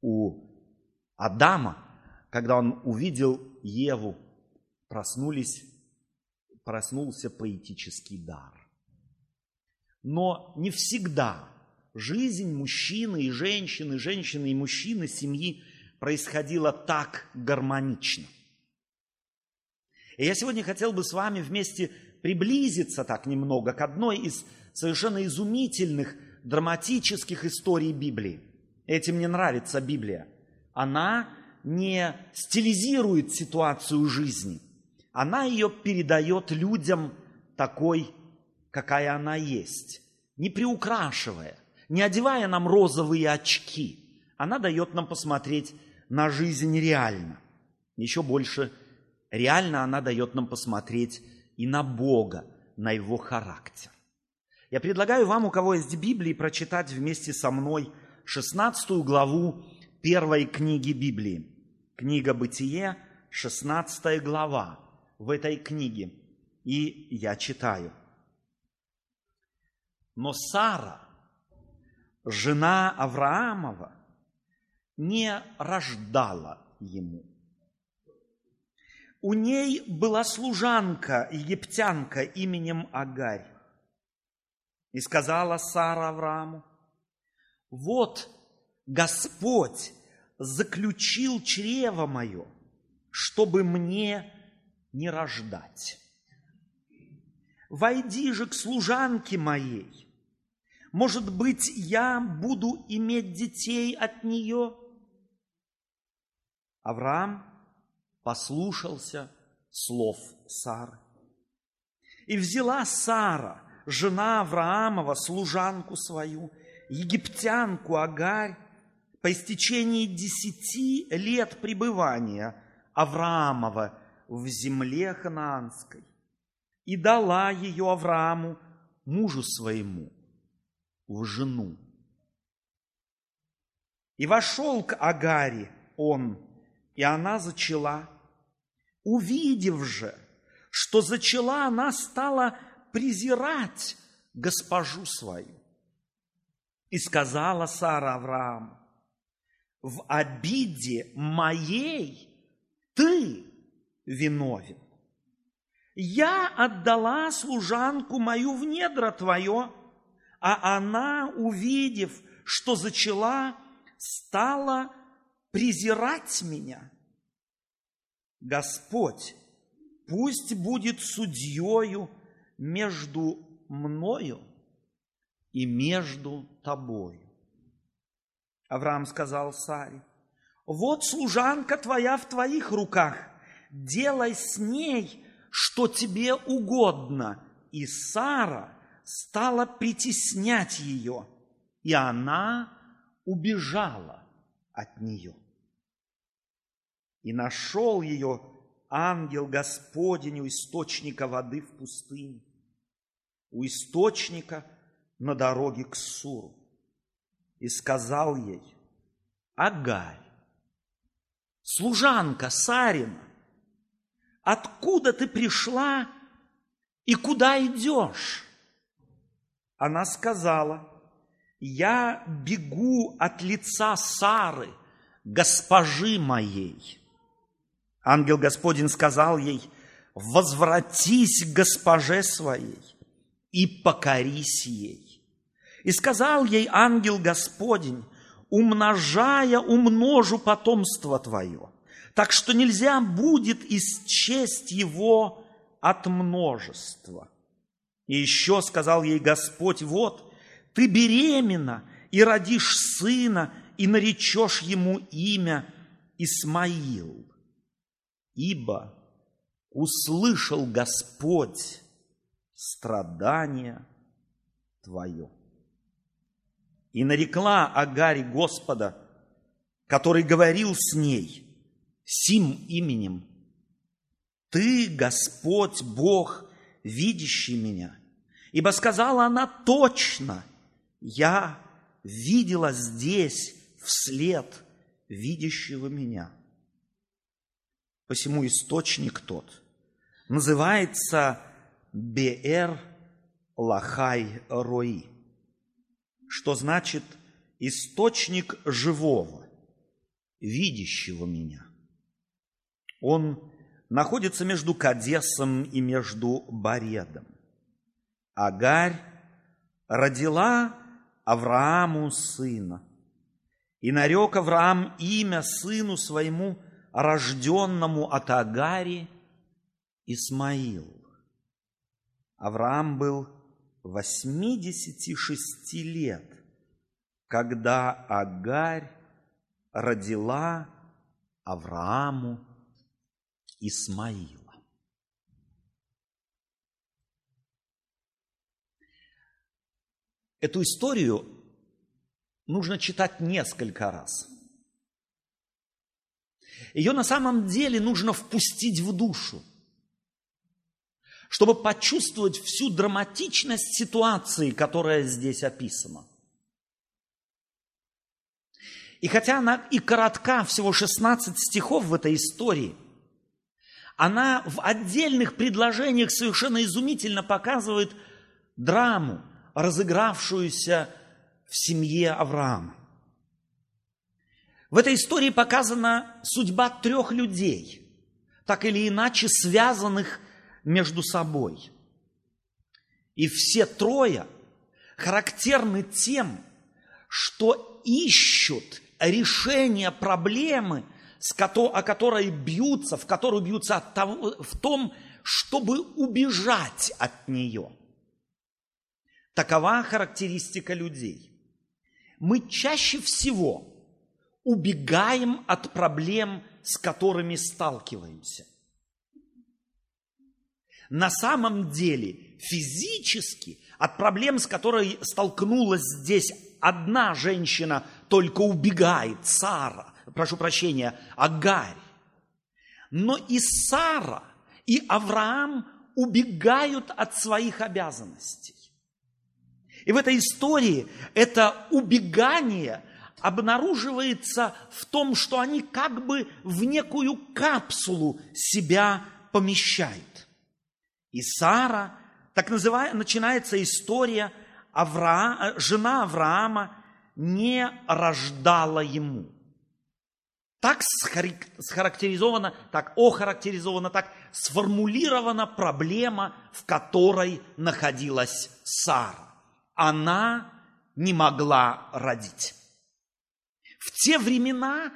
у Адама, когда он увидел Еву, проснулись, проснулся поэтический дар. Но не всегда жизнь мужчины и женщины, женщины и мужчины семьи происходила так гармонично. И я сегодня хотел бы с вами вместе приблизиться так немного к одной из совершенно изумительных драматических историй Библии. Этим мне нравится Библия. Она не стилизирует ситуацию жизни. Она ее передает людям такой, какая она есть, не приукрашивая, не одевая нам розовые очки. Она дает нам посмотреть на жизнь реально. Еще больше реально она дает нам посмотреть и на Бога, на Его характер. Я предлагаю вам, у кого есть Библии, прочитать вместе со мной 16 главу первой книги Библии. Книга «Бытие», 16 глава в этой книге. И я читаю. Но Сара, жена Авраамова, не рождала ему. У ней была служанка, египтянка именем Агарь. И сказала Сара Аврааму, вот Господь заключил чрево мое, чтобы мне не рождать. Войди же к служанке моей. Может быть, я буду иметь детей от нее? Авраам послушался слов Сары. И взяла Сара, жена Авраамова, служанку свою, египтянку Агарь, по истечении десяти лет пребывания Авраамова в земле ханаанской и дала ее Аврааму, мужу своему, в жену. И вошел к Агаре он, и она зачала. Увидев же, что зачала, она стала презирать госпожу свою. И сказала Сара Аврааму, в обиде моей ты виновен. Я отдала служанку мою в недра твое, а она, увидев, что зачала, стала презирать меня. Господь, пусть будет судьею между мною и между тобою. Авраам сказал Саре, вот служанка твоя в твоих руках, делай с ней, что тебе угодно. И Сара стала притеснять ее, и она убежала от нее. И нашел ее ангел Господень у источника воды в пустыне, у источника на дороге к Суру и сказал ей, Агарь, служанка Сарина, откуда ты пришла и куда идешь? Она сказала, я бегу от лица Сары, госпожи моей. Ангел Господень сказал ей, возвратись к госпоже своей и покорись ей. И сказал ей ангел Господень, умножая, умножу потомство твое, так что нельзя будет исчесть его от множества. И еще сказал ей Господь, вот, ты беременна и родишь сына, и наречешь ему имя Исмаил, ибо услышал Господь страдания твое и нарекла Агаре Господа, который говорил с ней сим именем. Ты, Господь, Бог, видящий меня. Ибо сказала она точно, я видела здесь вслед видящего меня. Посему источник тот называется Беэр Лахай Рои что значит источник живого видящего меня. Он находится между Кадесом и между Баредом. Агарь родила Аврааму сына. И нарек Авраам имя сыну своему, рожденному от Агари, Исмаил. Авраам был 86 лет, когда Агарь родила Аврааму Исмаила. Эту историю нужно читать несколько раз. Ее на самом деле нужно впустить в душу, чтобы почувствовать всю драматичность ситуации, которая здесь описана. И хотя она и коротка, всего 16 стихов в этой истории, она в отдельных предложениях совершенно изумительно показывает драму, разыгравшуюся в семье Авраама. В этой истории показана судьба трех людей, так или иначе связанных между собой. И все трое характерны тем, что ищут решение проблемы, о которой бьются, в которую бьются от того, в том, чтобы убежать от нее. Такова характеристика людей. Мы чаще всего убегаем от проблем, с которыми сталкиваемся. На самом деле физически от проблем, с которой столкнулась здесь одна женщина, только убегает, Сара, прошу прощения, Агарь. Но и Сара, и Авраам убегают от своих обязанностей. И в этой истории это убегание обнаруживается в том, что они как бы в некую капсулу себя помещают. И Сара, так называя, начинается история, Авра... жена Авраама не рождала ему. Так схарактеризована, так охарактеризована, так сформулирована проблема, в которой находилась Сара. Она не могла родить. В те времена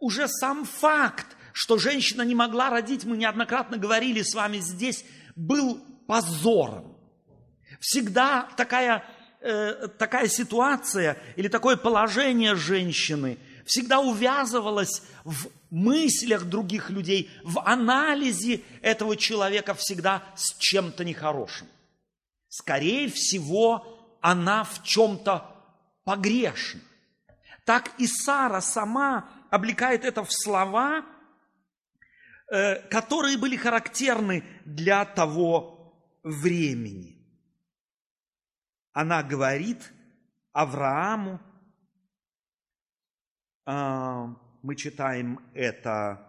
уже сам факт, что женщина не могла родить, мы неоднократно говорили с вами здесь, был позором. Всегда такая, э, такая ситуация или такое положение женщины всегда увязывалось в мыслях других людей, в анализе этого человека всегда с чем-то нехорошим. Скорее всего, она в чем-то погрешна так и Сара сама облекает это в слова, которые были характерны для того времени. Она говорит Аврааму, а, мы читаем это,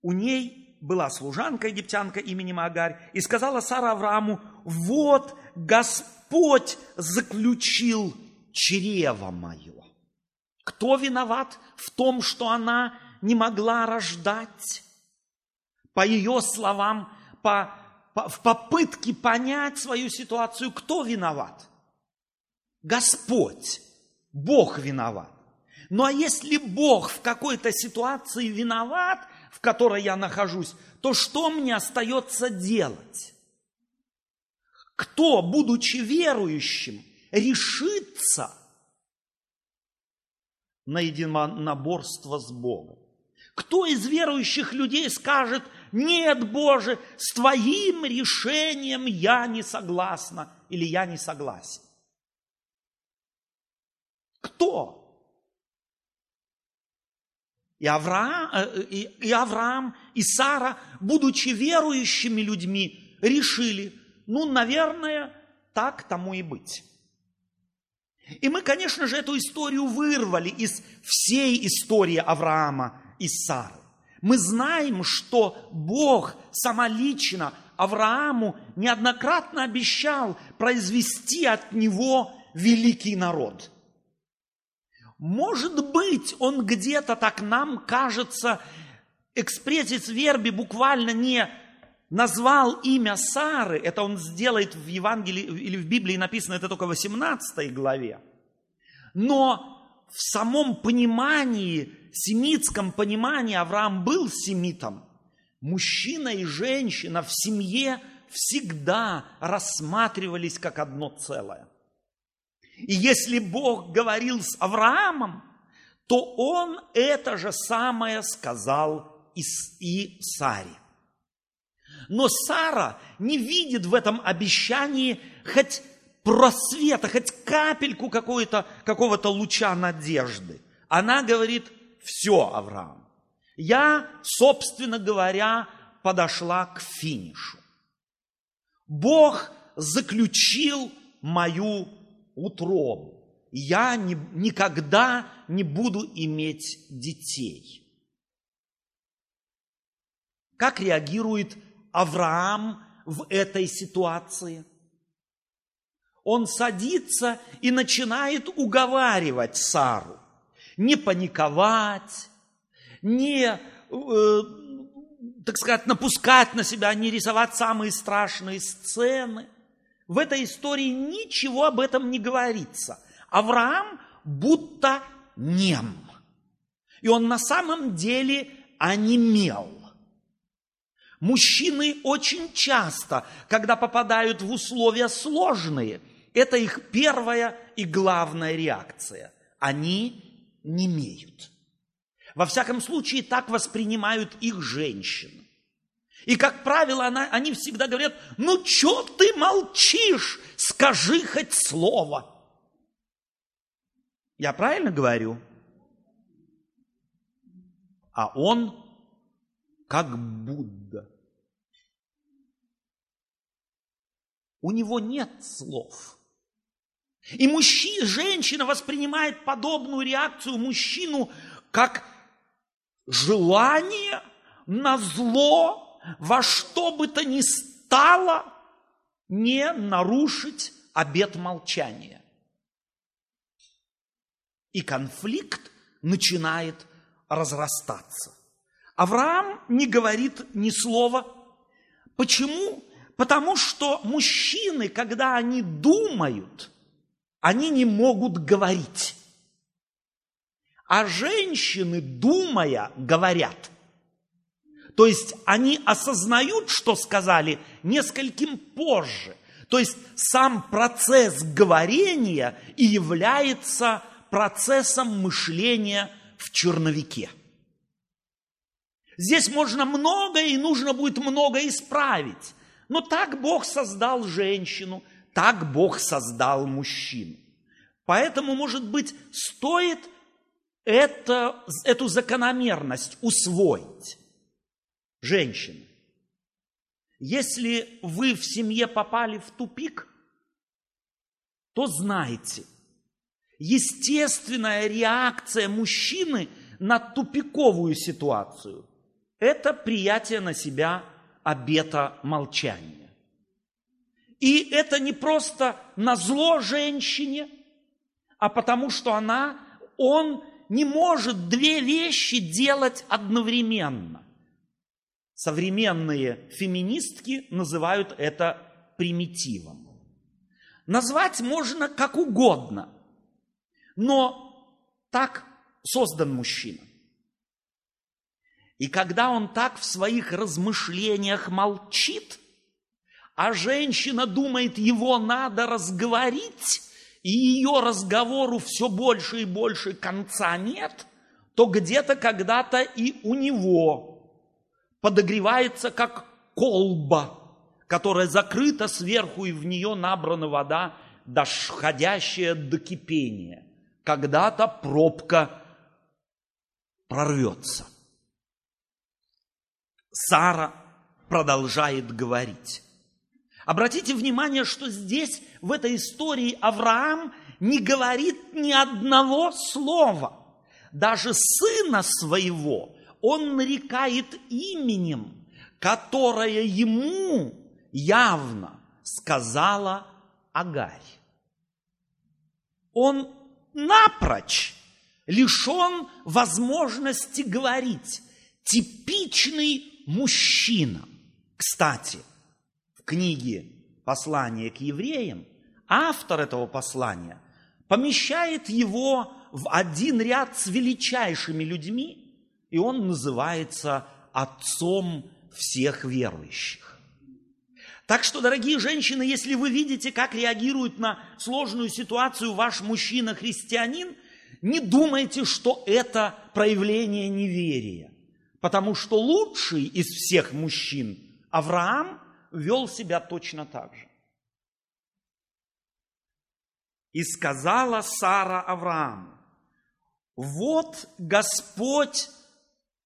у ней была служанка египтянка именем Агарь, и сказала Сара Аврааму, вот Господь заключил чрево мое. Кто виноват в том, что она не могла рождать? По ее словам, по, по, в попытке понять свою ситуацию, кто виноват? Господь, Бог виноват. Ну а если Бог в какой-то ситуации виноват, в которой я нахожусь, то что мне остается делать? Кто, будучи верующим, решится на единоборство с Богом. Кто из верующих людей скажет, нет, Боже, с Твоим решением я не согласна или я не согласен? Кто? И Авраам, э, и, и Авраам, и Сара, будучи верующими людьми, решили, ну, наверное, так тому и быть. И мы, конечно же, эту историю вырвали из всей истории Авраама и Сары. Мы знаем, что Бог самолично Аврааму неоднократно обещал произвести от него великий народ. Может быть, он где-то так нам кажется, экспрессис верби буквально не назвал имя Сары, это он сделает в Евангелии или в Библии написано это только в 18 главе. Но в самом понимании, семитском понимании Авраам был семитом. Мужчина и женщина в семье всегда рассматривались как одно целое. И если Бог говорил с Авраамом, то он это же самое сказал и, Саре. Но Сара не видит в этом обещании хоть просвета, хоть капельку какого-то какого луча надежды. Она говорит, все, Авраам, я, собственно говоря, подошла к финишу. Бог заключил мою утробу. Я не, никогда не буду иметь детей. Как реагирует Авраам в этой ситуации? Он садится и начинает уговаривать Сару. Не паниковать, не, э, так сказать, напускать на себя, не рисовать самые страшные сцены – в этой истории ничего об этом не говорится. Авраам будто нем. И он на самом деле онемел. Мужчины очень часто, когда попадают в условия сложные, это их первая и главная реакция. Они не имеют. Во всяком случае, так воспринимают их женщины. И, как правило, она, они всегда говорят, ну, что ты молчишь? Скажи хоть слово. Я правильно говорю? А он как Будда. У него нет слов. И мужчина, женщина воспринимает подобную реакцию мужчину как желание на зло во что бы то ни стало не нарушить обет молчания. И конфликт начинает разрастаться. Авраам не говорит ни слова. Почему? Потому что мужчины, когда они думают, они не могут говорить. А женщины, думая, говорят. То есть они осознают, что сказали, нескольким позже. То есть сам процесс говорения и является процессом мышления в черновике. Здесь можно многое и нужно будет многое исправить. Но так Бог создал женщину, так Бог создал мужчину. Поэтому, может быть, стоит это, эту закономерность усвоить женщины. Если вы в семье попали в тупик, то знайте, естественная реакция мужчины на тупиковую ситуацию – это приятие на себя обета молчания. И это не просто на зло женщине, а потому что она, он не может две вещи делать одновременно. Современные феминистки называют это примитивом. Назвать можно как угодно, но так создан мужчина. И когда он так в своих размышлениях молчит, а женщина думает, его надо разговорить, и ее разговору все больше и больше конца нет, то где-то когда-то и у него подогревается как колба, которая закрыта сверху, и в нее набрана вода, доходящая до кипения. Когда-то пробка прорвется. Сара продолжает говорить. Обратите внимание, что здесь, в этой истории, Авраам не говорит ни одного слова. Даже сына своего он нарекает именем, которое ему явно сказала Агарь. Он напрочь лишен возможности говорить. Типичный мужчина. Кстати, в книге «Послание к евреям» автор этого послания помещает его в один ряд с величайшими людьми, и он называется отцом всех верующих. Так что, дорогие женщины, если вы видите, как реагирует на сложную ситуацию ваш мужчина-христианин, не думайте, что это проявление неверия. Потому что лучший из всех мужчин, Авраам, вел себя точно так же. И сказала Сара Аврааму, вот Господь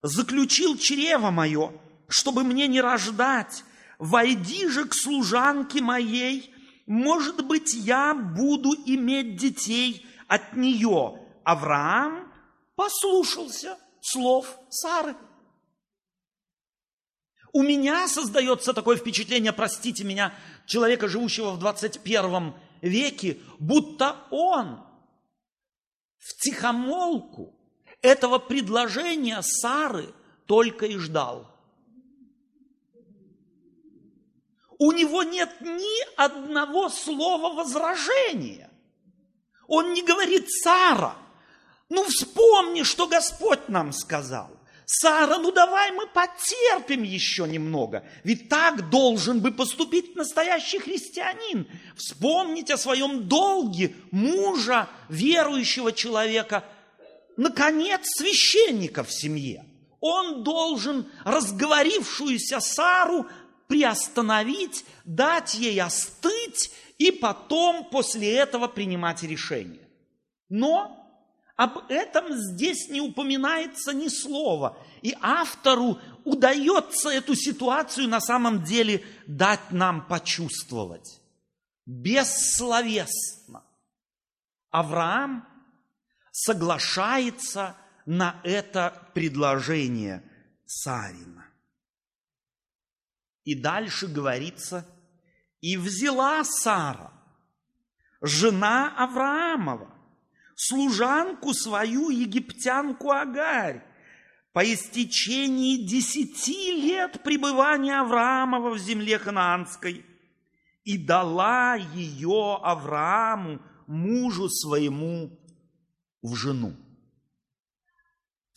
заключил чрево мое, чтобы мне не рождать. Войди же к служанке моей, может быть, я буду иметь детей от нее. Авраам послушался слов Сары. У меня создается такое впечатление, простите меня, человека, живущего в 21 веке, будто он в тихомолку этого предложения Сары только и ждал. У него нет ни одного слова возражения. Он не говорит, Сара, ну вспомни, что Господь нам сказал. Сара, ну давай мы потерпим еще немного. Ведь так должен бы поступить настоящий христианин. Вспомнить о своем долге мужа, верующего человека, наконец, священника в семье. Он должен разговорившуюся Сару приостановить, дать ей остыть и потом после этого принимать решение. Но об этом здесь не упоминается ни слова. И автору удается эту ситуацию на самом деле дать нам почувствовать. Бессловесно. Авраам соглашается на это предложение Сарина. И дальше говорится, и взяла Сара, жена Авраамова, служанку свою, египтянку Агарь, по истечении десяти лет пребывания Авраамова в земле ханаанской, и дала ее Аврааму, мужу своему, в жену.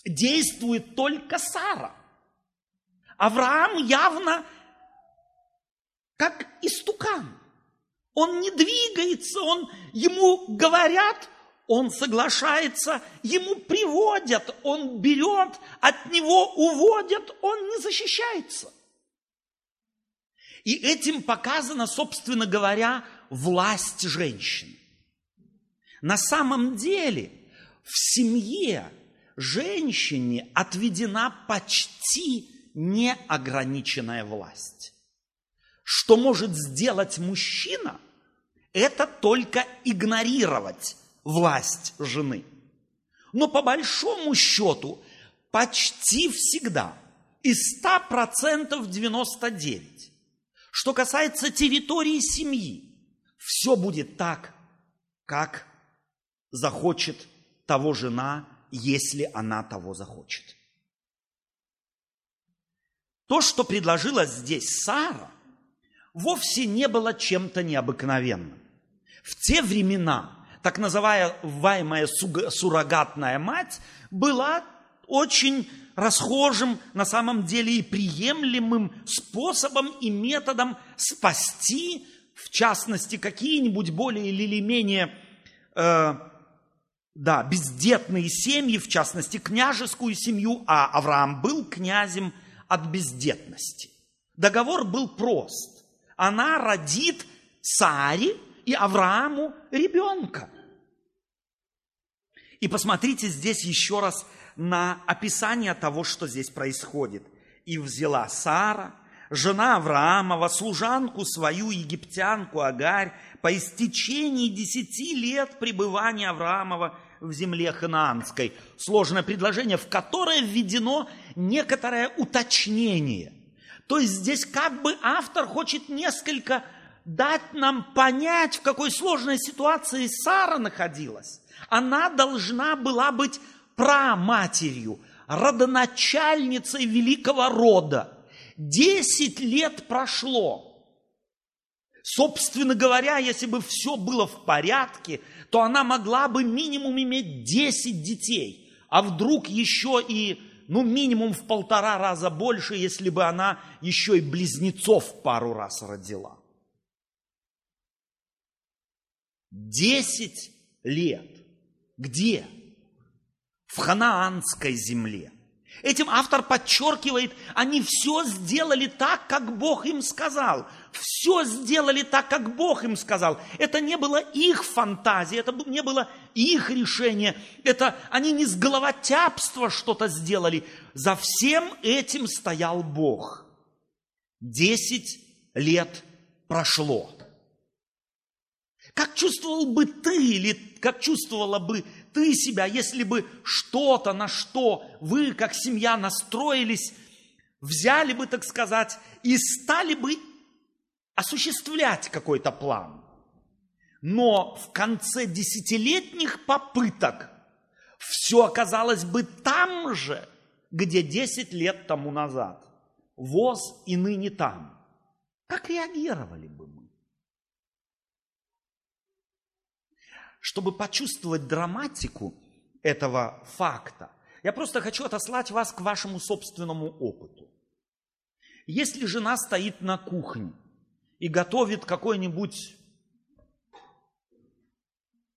Действует только Сара. Авраам явно как истукан. Он не двигается, он, ему говорят, он соглашается, ему приводят, он берет, от него уводят, он не защищается. И этим показана, собственно говоря, власть женщин. На самом деле в семье женщине отведена почти неограниченная власть. Что может сделать мужчина, это только игнорировать власть жены. Но по большому счету почти всегда из 100% 99. Что касается территории семьи, все будет так, как захочет того жена, если она того захочет. То, что предложила здесь Сара, вовсе не было чем-то необыкновенным. В те времена так называемая суррогатная мать была очень расхожим, на самом деле и приемлемым способом и методом спасти, в частности, какие-нибудь более или менее э, да, бездетные семьи, в частности, княжескую семью, а Авраам был князем от бездетности. Договор был прост. Она родит Саре, и Аврааму ребенка. И посмотрите здесь еще раз на описание того, что здесь происходит. «И взяла Сара, жена Авраамова, служанку свою, египтянку Агарь, по истечении десяти лет пребывания Авраамова в земле ханаанской». Сложное предложение, в которое введено некоторое уточнение. То есть здесь как бы автор хочет несколько дать нам понять, в какой сложной ситуации Сара находилась. Она должна была быть праматерью, родоначальницей великого рода. Десять лет прошло. Собственно говоря, если бы все было в порядке, то она могла бы минимум иметь 10 детей, а вдруг еще и, ну, минимум в полтора раза больше, если бы она еще и близнецов пару раз родила. Десять лет. Где? В ханаанской земле. Этим автор подчеркивает, они все сделали так, как Бог им сказал. Все сделали так, как Бог им сказал. Это не было их фантазия, это не было их решение. Это они не с головотяпства что-то сделали. За всем этим стоял Бог. Десять лет прошло. Как чувствовал бы ты или как чувствовала бы ты себя, если бы что-то, на что вы, как семья, настроились, взяли бы, так сказать, и стали бы осуществлять какой-то план. Но в конце десятилетних попыток все оказалось бы там же, где десять лет тому назад. ВОЗ и ныне там. Как реагировали бы мы? Чтобы почувствовать драматику этого факта, я просто хочу отослать вас к вашему собственному опыту. Если жена стоит на кухне и готовит какое-нибудь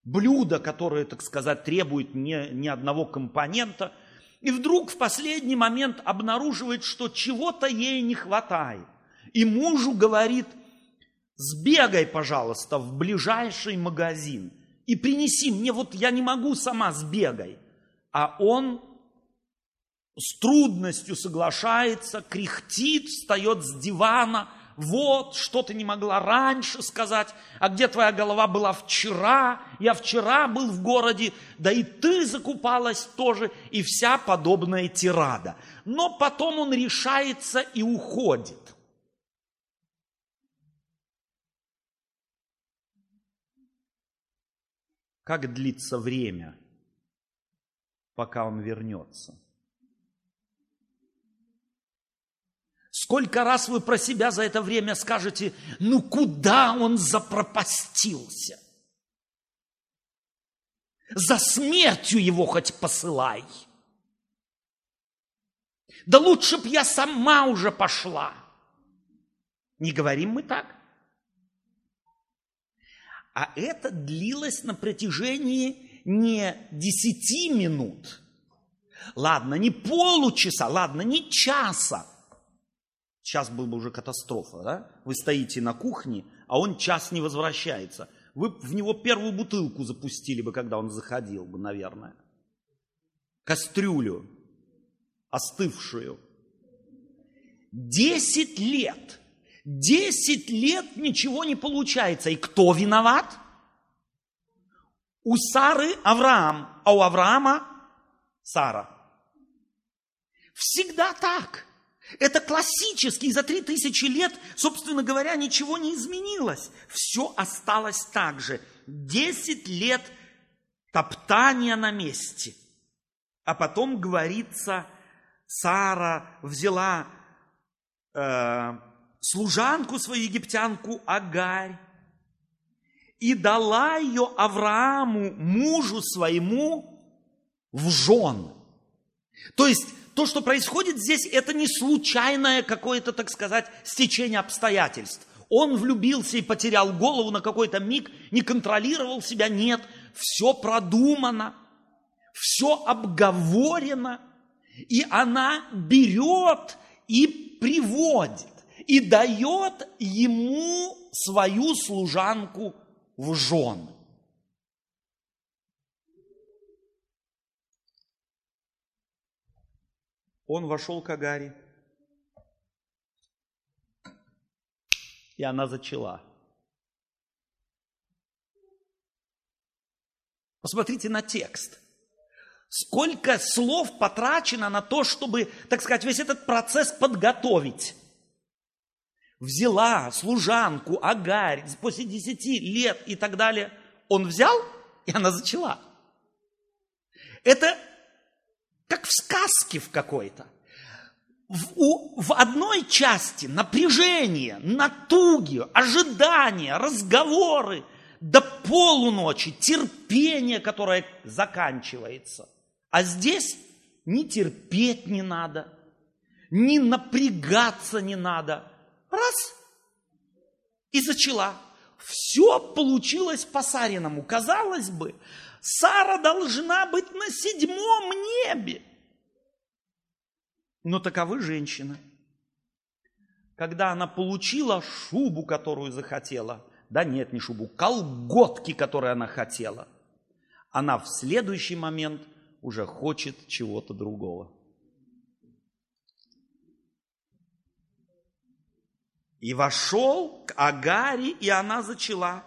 блюдо, которое, так сказать, требует не, ни одного компонента, и вдруг в последний момент обнаруживает, что чего-то ей не хватает, и мужу говорит, сбегай, пожалуйста, в ближайший магазин – и принеси мне, вот я не могу сама, сбегай. А он с трудностью соглашается, кряхтит, встает с дивана, вот, что ты не могла раньше сказать, а где твоя голова была вчера, я вчера был в городе, да и ты закупалась тоже, и вся подобная тирада. Но потом он решается и уходит. Как длится время, пока он вернется? Сколько раз вы про себя за это время скажете, ну куда он запропастился? За смертью его хоть посылай. Да лучше б я сама уже пошла. Не говорим мы так? А это длилось на протяжении не десяти минут. Ладно, не получаса, ладно, не часа. Сейчас была бы уже катастрофа, да? Вы стоите на кухне, а он час не возвращается. Вы в него первую бутылку запустили бы, когда он заходил бы, наверное. Кастрюлю, остывшую. Десять лет – Десять лет ничего не получается. И кто виноват? У Сары Авраам, а у Авраама Сара. Всегда так. Это классический, за три тысячи лет, собственно говоря, ничего не изменилось. Все осталось так же. Десять лет топтания на месте. А потом говорится, Сара взяла э, служанку свою египтянку Агарь и дала ее Аврааму, мужу своему, в жен. То есть то, что происходит здесь, это не случайное какое-то, так сказать, стечение обстоятельств. Он влюбился и потерял голову на какой-то миг, не контролировал себя, нет. Все продумано, все обговорено, и она берет и приводит и дает ему свою служанку в жены. Он вошел к Агаре, и она зачала. Посмотрите на текст. Сколько слов потрачено на то, чтобы, так сказать, весь этот процесс подготовить. Взяла служанку Агарь после десяти лет и так далее, он взял, и она зачала. Это как в сказке в какой-то. В, у, в одной части напряжение, натуги, ожидания, разговоры до полуночи, терпение, которое заканчивается. А здесь ни терпеть не надо, ни напрягаться не надо. Раз – и зачала. Все получилось по-сариному. Казалось бы, Сара должна быть на седьмом небе. Но таковы женщины. Когда она получила шубу, которую захотела, да нет, не шубу, колготки, которые она хотела, она в следующий момент уже хочет чего-то другого. И вошел к Агаре, и она зачала.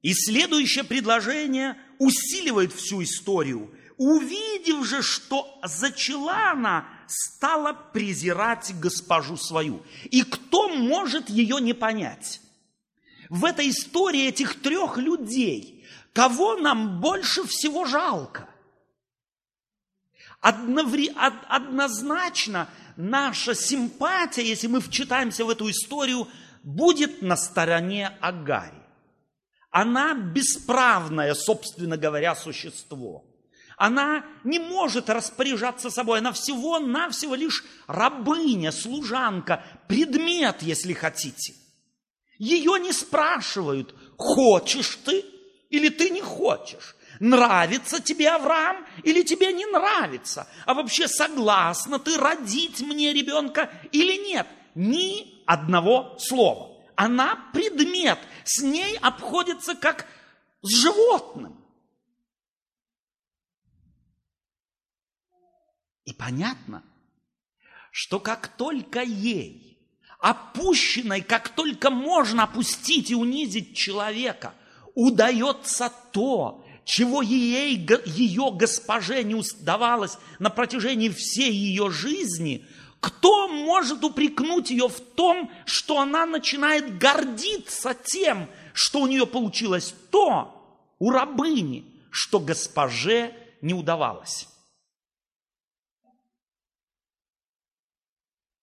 И следующее предложение усиливает всю историю. Увидев же, что зачала она, стала презирать госпожу свою. И кто может ее не понять? В этой истории этих трех людей, кого нам больше всего жалко? Однозначно наша симпатия, если мы вчитаемся в эту историю, будет на стороне Агари. Она бесправное, собственно говоря, существо. Она не может распоряжаться собой, она всего-навсего лишь рабыня, служанка, предмет, если хотите. Ее не спрашивают, хочешь ты или ты не хочешь. Нравится тебе Авраам или тебе не нравится? А вообще согласна ты родить мне ребенка или нет? Ни одного слова. Она предмет, с ней обходится как с животным. И понятно, что как только ей, опущенной, как только можно опустить и унизить человека, удается то, чего ей, ее госпоже не удавалось на протяжении всей ее жизни, кто может упрекнуть ее в том, что она начинает гордиться тем, что у нее получилось то у рабыни, что госпоже не удавалось?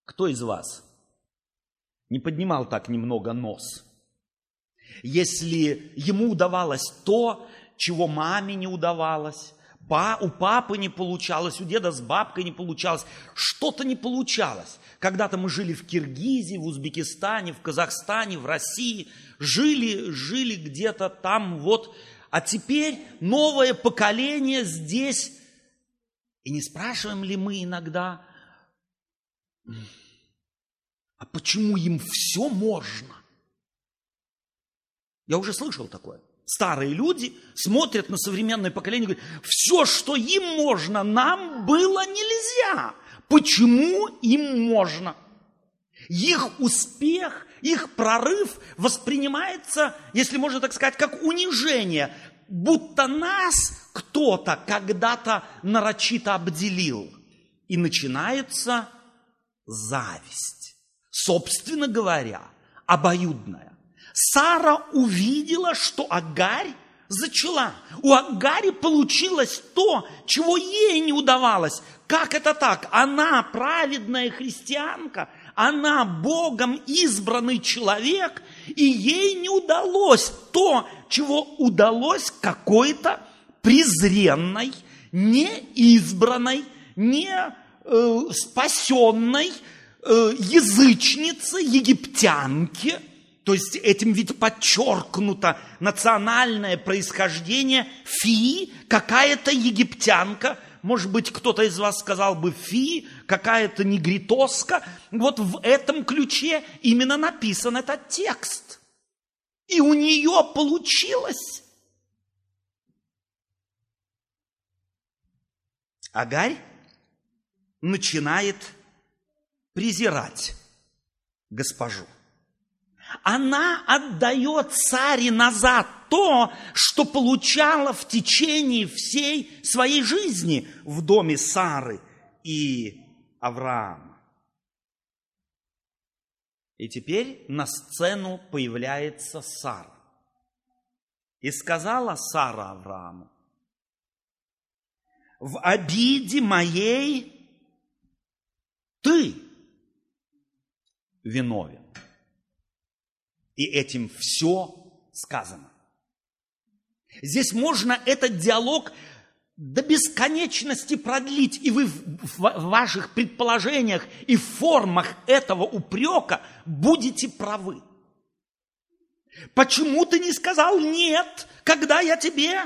Кто из вас не поднимал так немного нос? Если ему удавалось то, чего маме не удавалось, у папы не получалось, у деда с бабкой не получалось, что-то не получалось. Когда-то мы жили в Киргизии, в Узбекистане, в Казахстане, в России, жили, жили где-то там вот, а теперь новое поколение здесь. И не спрашиваем ли мы иногда, а почему им все можно? Я уже слышал такое старые люди смотрят на современное поколение и говорят, все, что им можно, нам было нельзя. Почему им можно? Их успех, их прорыв воспринимается, если можно так сказать, как унижение, будто нас кто-то когда-то нарочито обделил. И начинается зависть. Собственно говоря, обоюдная. Сара увидела, что Агарь зачала. У Агари получилось то, чего ей не удавалось. Как это так? Она праведная христианка, она Богом избранный человек, и ей не удалось то, чего удалось какой-то презренной, неизбранной, не э, спасенной э, язычнице, египтянке – то есть этим ведь подчеркнуто национальное происхождение Фи, какая-то египтянка, может быть, кто-то из вас сказал бы Фи, какая-то негритоска. Вот в этом ключе именно написан этот текст. И у нее получилось. Агарь начинает презирать госпожу она отдает царе назад то, что получала в течение всей своей жизни в доме Сары и Авраама. И теперь на сцену появляется Сара. И сказала Сара Аврааму, в обиде моей ты виновен. И этим все сказано. Здесь можно этот диалог до бесконечности продлить, и вы в ваших предположениях и формах этого упрека будете правы. Почему ты не сказал нет, когда я тебе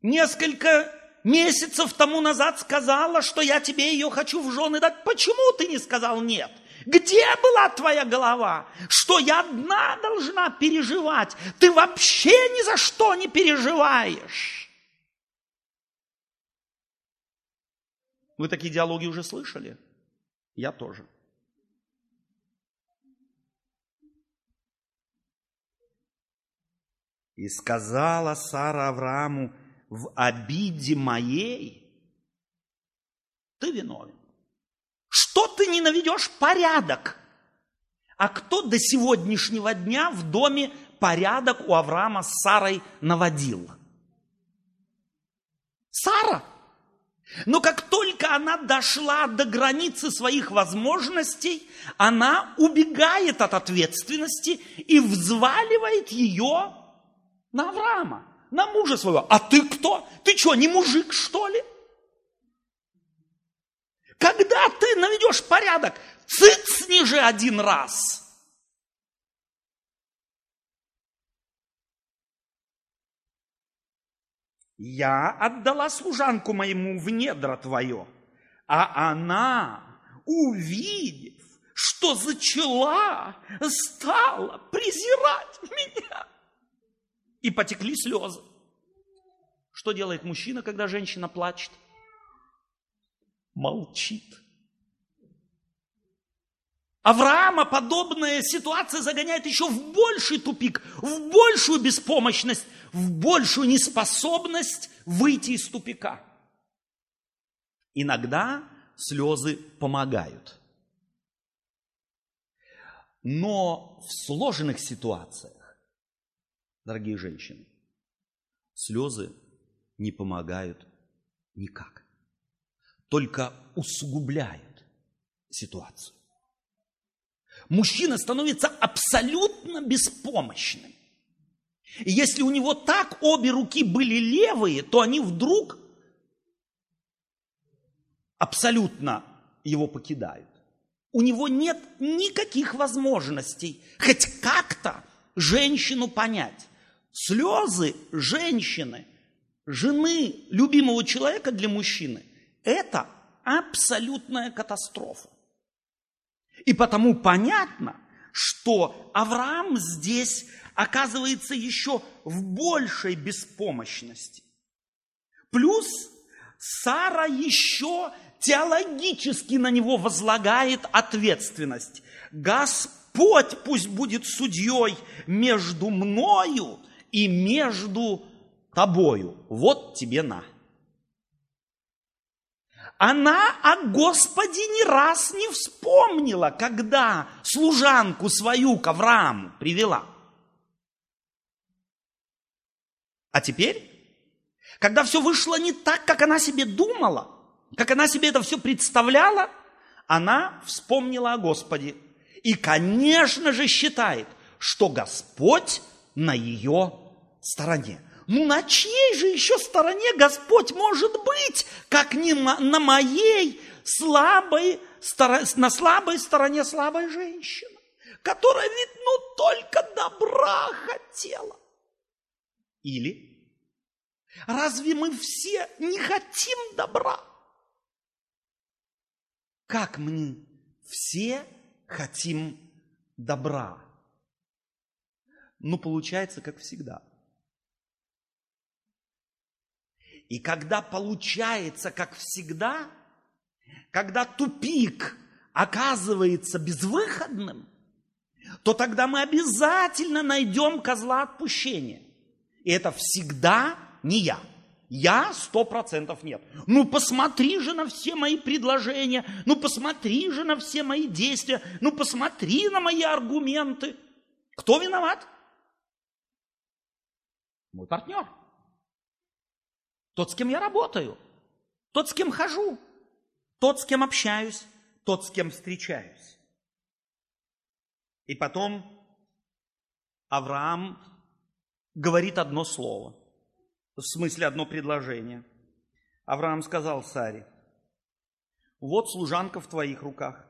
несколько месяцев тому назад сказала, что я тебе ее хочу в жены дать? Почему ты не сказал нет? Где была твоя голова? Что я одна должна переживать? Ты вообще ни за что не переживаешь. Вы такие диалоги уже слышали? Я тоже. И сказала Сара Аврааму, в обиде моей ты виновен. Что ты не наведешь порядок? А кто до сегодняшнего дня в доме порядок у Авраама с Сарой наводил? Сара. Но как только она дошла до границы своих возможностей, она убегает от ответственности и взваливает ее на Авраама, на мужа своего. А ты кто? Ты что, не мужик, что ли? Когда ты наведешь порядок, цыцни же один раз. Я отдала служанку моему в недра твое, а она, увидев, что зачала, стала презирать меня. И потекли слезы. Что делает мужчина, когда женщина плачет? Молчит. Авраама подобная ситуация загоняет еще в больший тупик, в большую беспомощность, в большую неспособность выйти из тупика. Иногда слезы помогают. Но в сложных ситуациях, дорогие женщины, слезы не помогают никак только усугубляют ситуацию. Мужчина становится абсолютно беспомощным. И если у него так обе руки были левые, то они вдруг абсолютно его покидают. У него нет никаких возможностей хоть как-то женщину понять. Слезы женщины, жены любимого человека для мужчины – это абсолютная катастрофа. И потому понятно, что Авраам здесь оказывается еще в большей беспомощности. Плюс Сара еще теологически на него возлагает ответственность. Господь пусть будет судьей между мною и между тобою. Вот тебе на она о Господе ни раз не вспомнила, когда служанку свою к Аврааму привела. А теперь, когда все вышло не так, как она себе думала, как она себе это все представляла, она вспомнила о Господе. И, конечно же, считает, что Господь на ее стороне. Ну на чьей же еще стороне Господь может быть, как не на моей слабой, на слабой стороне слабой женщины, которая ведь ну только добра хотела. Или разве мы все не хотим добра? Как мы все хотим добра? Ну, получается, как всегда – И когда получается, как всегда, когда тупик оказывается безвыходным, то тогда мы обязательно найдем козла отпущения. И это всегда не я. Я сто процентов нет. Ну посмотри же на все мои предложения, ну посмотри же на все мои действия, ну посмотри на мои аргументы. Кто виноват? Мой партнер. Тот, с кем я работаю. Тот, с кем хожу. Тот, с кем общаюсь. Тот, с кем встречаюсь. И потом Авраам говорит одно слово. В смысле одно предложение. Авраам сказал Саре, вот служанка в твоих руках.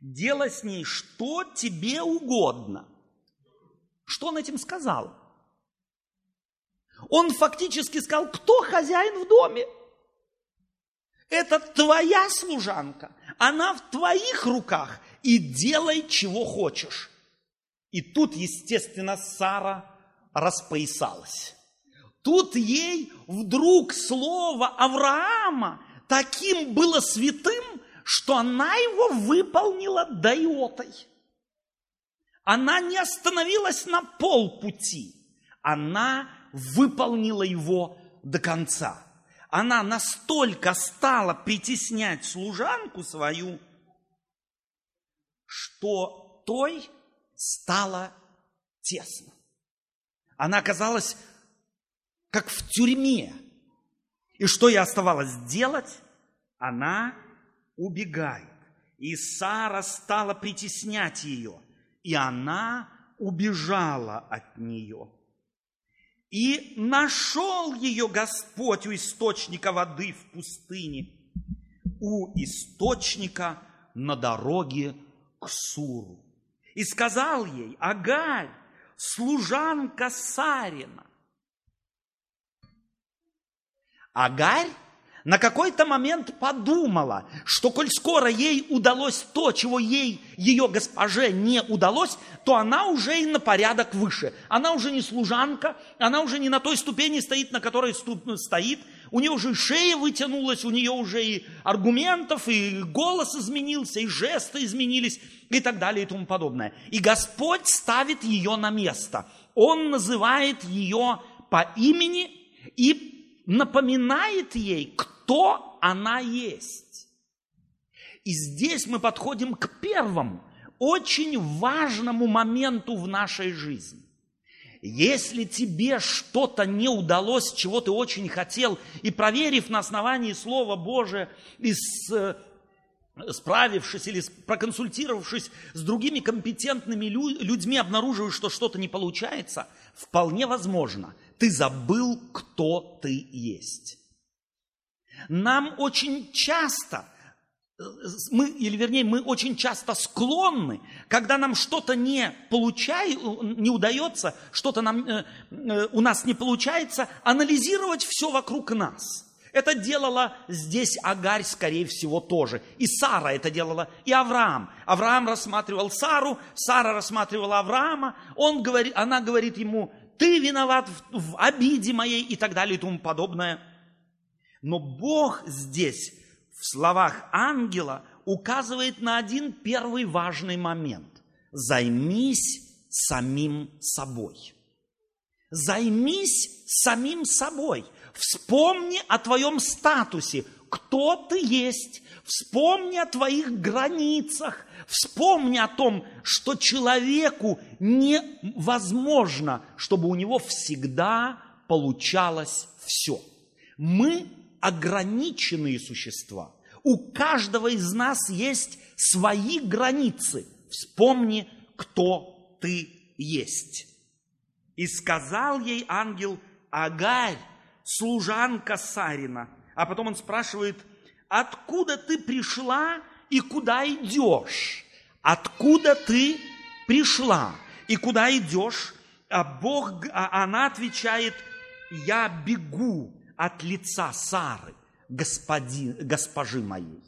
Делай с ней что тебе угодно. Что он этим сказал? Он фактически сказал, кто хозяин в доме? Это твоя служанка, она в твоих руках, и делай, чего хочешь. И тут, естественно, Сара распоясалась. Тут ей вдруг слово Авраама таким было святым, что она его выполнила до. Она не остановилась на полпути, она выполнила его до конца. Она настолько стала притеснять служанку свою, что той стало тесно. Она оказалась как в тюрьме. И что ей оставалось делать? Она убегает. И Сара стала притеснять ее, и она убежала от нее. И нашел ее Господь у источника воды в пустыне, у источника на дороге к Суру. И сказал ей, Агарь, служанка Сарина. Агарь на какой-то момент подумала, что коль скоро ей удалось то, чего ей, ее госпоже, не удалось, то она уже и на порядок выше. Она уже не служанка, она уже не на той ступени стоит, на которой стоит. У нее уже и шея вытянулась, у нее уже и аргументов, и голос изменился, и жесты изменились, и так далее, и тому подобное. И Господь ставит ее на место. Он называет ее по имени и напоминает ей, кто кто она есть. И здесь мы подходим к первому, очень важному моменту в нашей жизни. Если тебе что-то не удалось, чего ты очень хотел, и проверив на основании Слова Божия, и с, э, справившись или проконсультировавшись с другими компетентными людьми, обнаруживаешь, что что-то не получается, вполне возможно, ты забыл, кто ты есть. Нам очень часто, мы, или вернее, мы очень часто склонны, когда нам что-то не получается, не удается, что-то нам, э, э, у нас не получается, анализировать все вокруг нас. Это делала здесь Агарь, скорее всего, тоже. И Сара это делала, и Авраам. Авраам рассматривал Сару, Сара рассматривала Авраама. Он говорит, она говорит ему, ты виноват в, в обиде моей и так далее и тому подобное. Но Бог здесь, в словах ангела, указывает на один первый важный момент. Займись самим собой. Займись самим собой. Вспомни о твоем статусе, кто ты есть. Вспомни о твоих границах. Вспомни о том, что человеку невозможно, чтобы у него всегда получалось все. Мы ограниченные существа. У каждого из нас есть свои границы. Вспомни, кто ты есть. И сказал ей ангел Агарь, служанка Сарина. А потом он спрашивает, откуда ты пришла и куда идешь? Откуда ты пришла и куда идешь? А Бог, а она отвечает, я бегу от лица Сары, господи, госпожи моей.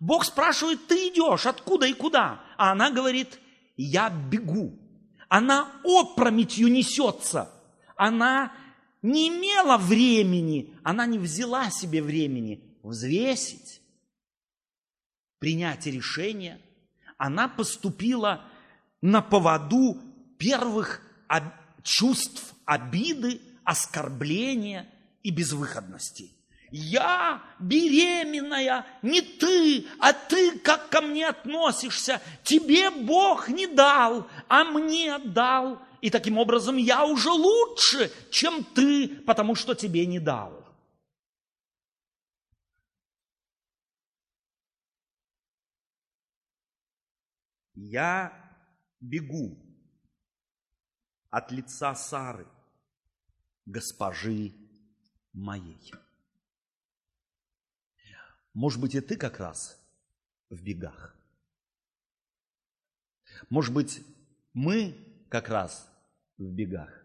Бог спрашивает, ты идешь, откуда и куда? А она говорит, я бегу. Она опрометью несется. Она не имела времени, она не взяла себе времени взвесить, принять решение. Она поступила на поводу первых чувств обиды, оскорбления – и безвыходности. Я беременная, не ты, а ты как ко мне относишься. Тебе Бог не дал, а мне дал. И таким образом я уже лучше, чем ты, потому что тебе не дал. Я бегу от лица Сары, госпожи моей. Может быть, и ты как раз в бегах. Может быть, мы как раз в бегах.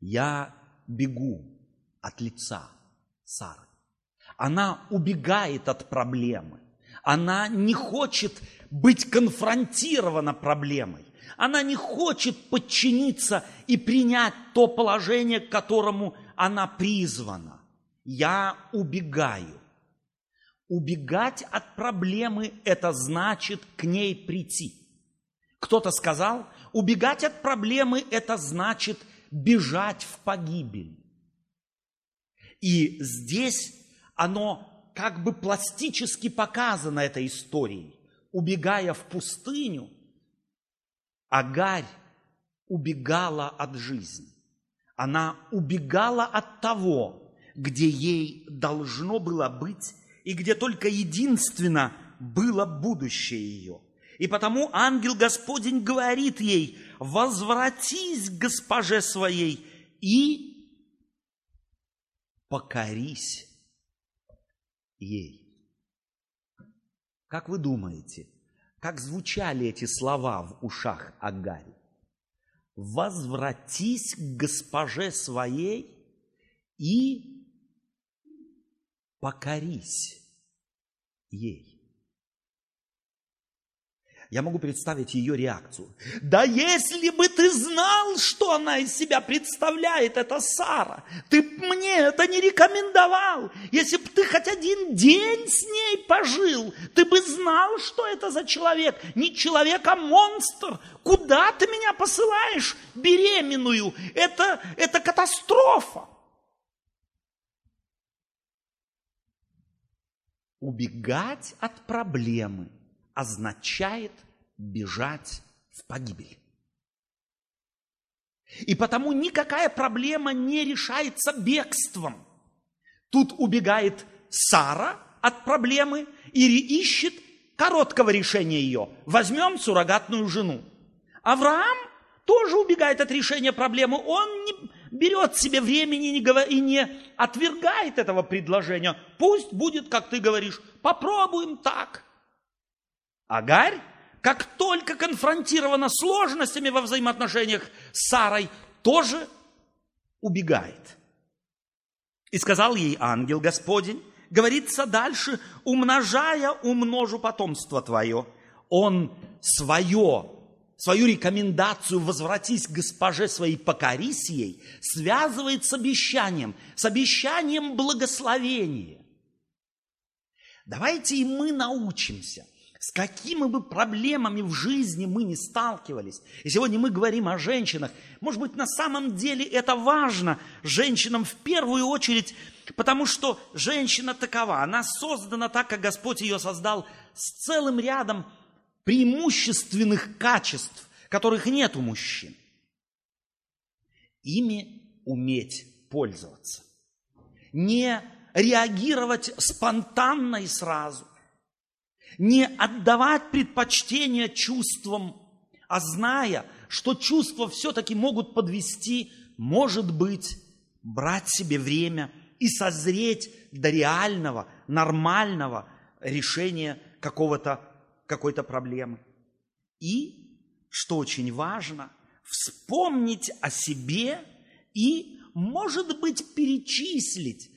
Я бегу от лица Сары. Она убегает от проблемы. Она не хочет быть конфронтирована проблемой. Она не хочет подчиниться и принять то положение, к которому она призвана. Я убегаю. Убегать от проблемы – это значит к ней прийти. Кто-то сказал, убегать от проблемы – это значит бежать в погибель. И здесь оно как бы пластически показано этой историей. Убегая в пустыню, Агарь убегала от жизни. Она убегала от того, где ей должно было быть и где только единственно было будущее ее. И потому ангел Господень говорит ей, возвратись к госпоже своей и покорись ей. Как вы думаете, как звучали эти слова в ушах Агари? Возвратись к госпоже своей и покорись ей. Я могу представить ее реакцию. Да если бы ты знал, что она из себя представляет, это Сара, ты мне это не рекомендовал. Если бы ты хоть один день с ней пожил, ты бы знал, что это за человек. Не человек, а монстр. Куда ты меня посылаешь беременную? Это, это катастрофа. Убегать от проблемы означает бежать в погибель. И потому никакая проблема не решается бегством. Тут убегает Сара от проблемы и ищет короткого решения ее. Возьмем суррогатную жену. Авраам тоже убегает от решения проблемы. Он не берет себе времени и не отвергает этого предложения. Пусть будет, как ты говоришь, попробуем так. Агарь, как только конфронтирована сложностями во взаимоотношениях с Сарой, тоже убегает. И сказал ей ангел Господень, говорится дальше, умножая умножу потомство твое. Он свое, свою рекомендацию «возвратись к госпоже своей, покорись ей» связывает с обещанием, с обещанием благословения. Давайте и мы научимся – с какими бы проблемами в жизни мы не сталкивались. И сегодня мы говорим о женщинах. Может быть, на самом деле это важно женщинам в первую очередь, потому что женщина такова. Она создана так, как Господь ее создал, с целым рядом преимущественных качеств, которых нет у мужчин. Ими уметь пользоваться. Не реагировать спонтанно и сразу – не отдавать предпочтение чувствам, а зная, что чувства все-таки могут подвести, может быть, брать себе время и созреть до реального, нормального решения какого-то, какой-то проблемы. И, что очень важно, вспомнить о себе и, может быть, перечислить,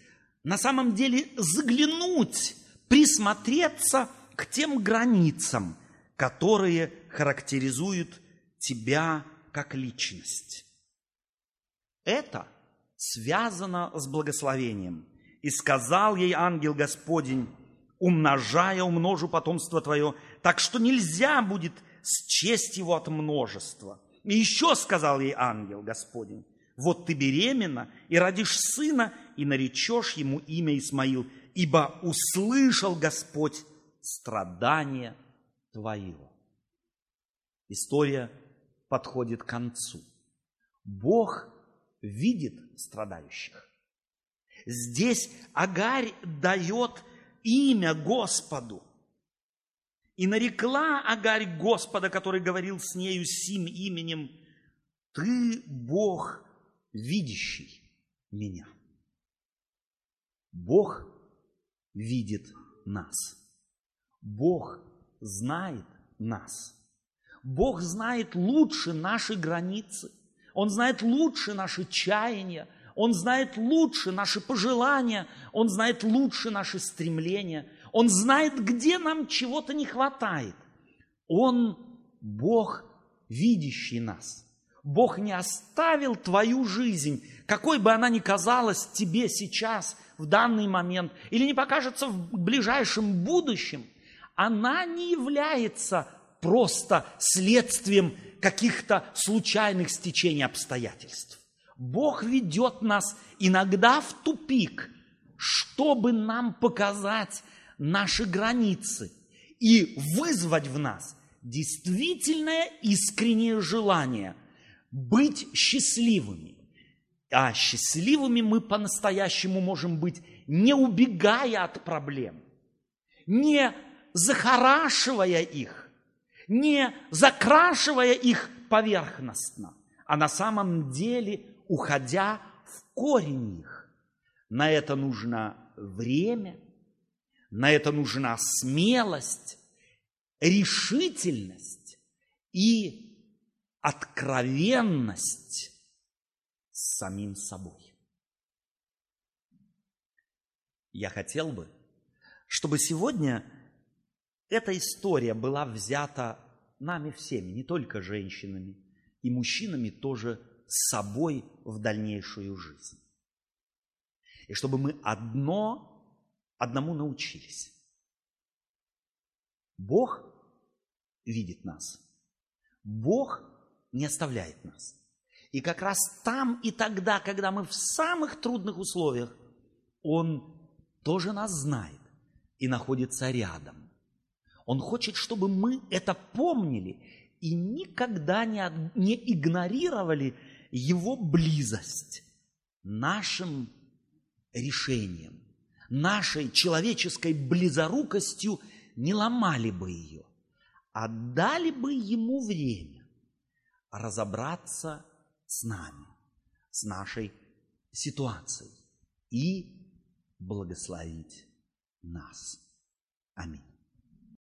на самом деле заглянуть, присмотреться – к тем границам, которые характеризуют тебя как личность. Это связано с благословением. И сказал ей ангел Господень, умножая умножу потомство твое, так что нельзя будет счесть его от множества. И еще сказал ей ангел Господень, вот ты беременна и родишь сына, и наречешь ему имя Исмаил, ибо услышал Господь страдания твоего. История подходит к концу. Бог видит страдающих. Здесь Агарь дает имя Господу. И нарекла Агарь Господа, который говорил с нею сим именем, «Ты Бог, видящий меня». Бог видит нас. Бог знает нас. Бог знает лучше наши границы. Он знает лучше наши чаяния. Он знает лучше наши пожелания. Он знает лучше наши стремления. Он знает, где нам чего-то не хватает. Он Бог, видящий нас. Бог не оставил твою жизнь, какой бы она ни казалась тебе сейчас, в данный момент, или не покажется в ближайшем будущем, она не является просто следствием каких-то случайных стечений обстоятельств. Бог ведет нас иногда в тупик, чтобы нам показать наши границы и вызвать в нас действительное искреннее желание быть счастливыми. А счастливыми мы по-настоящему можем быть, не убегая от проблем, не захорашивая их, не закрашивая их поверхностно, а на самом деле уходя в корень их. На это нужно время, на это нужна смелость, решительность и откровенность с самим собой. Я хотел бы, чтобы сегодня эта история была взята нами всеми, не только женщинами, и мужчинами тоже с собой в дальнейшую жизнь. И чтобы мы одно, одному научились. Бог видит нас. Бог не оставляет нас. И как раз там и тогда, когда мы в самых трудных условиях, Он тоже нас знает и находится рядом. Он хочет, чтобы мы это помнили и никогда не, не игнорировали его близость нашим решением, нашей человеческой близорукостью не ломали бы ее, а дали бы ему время разобраться с нами, с нашей ситуацией и благословить нас. Аминь.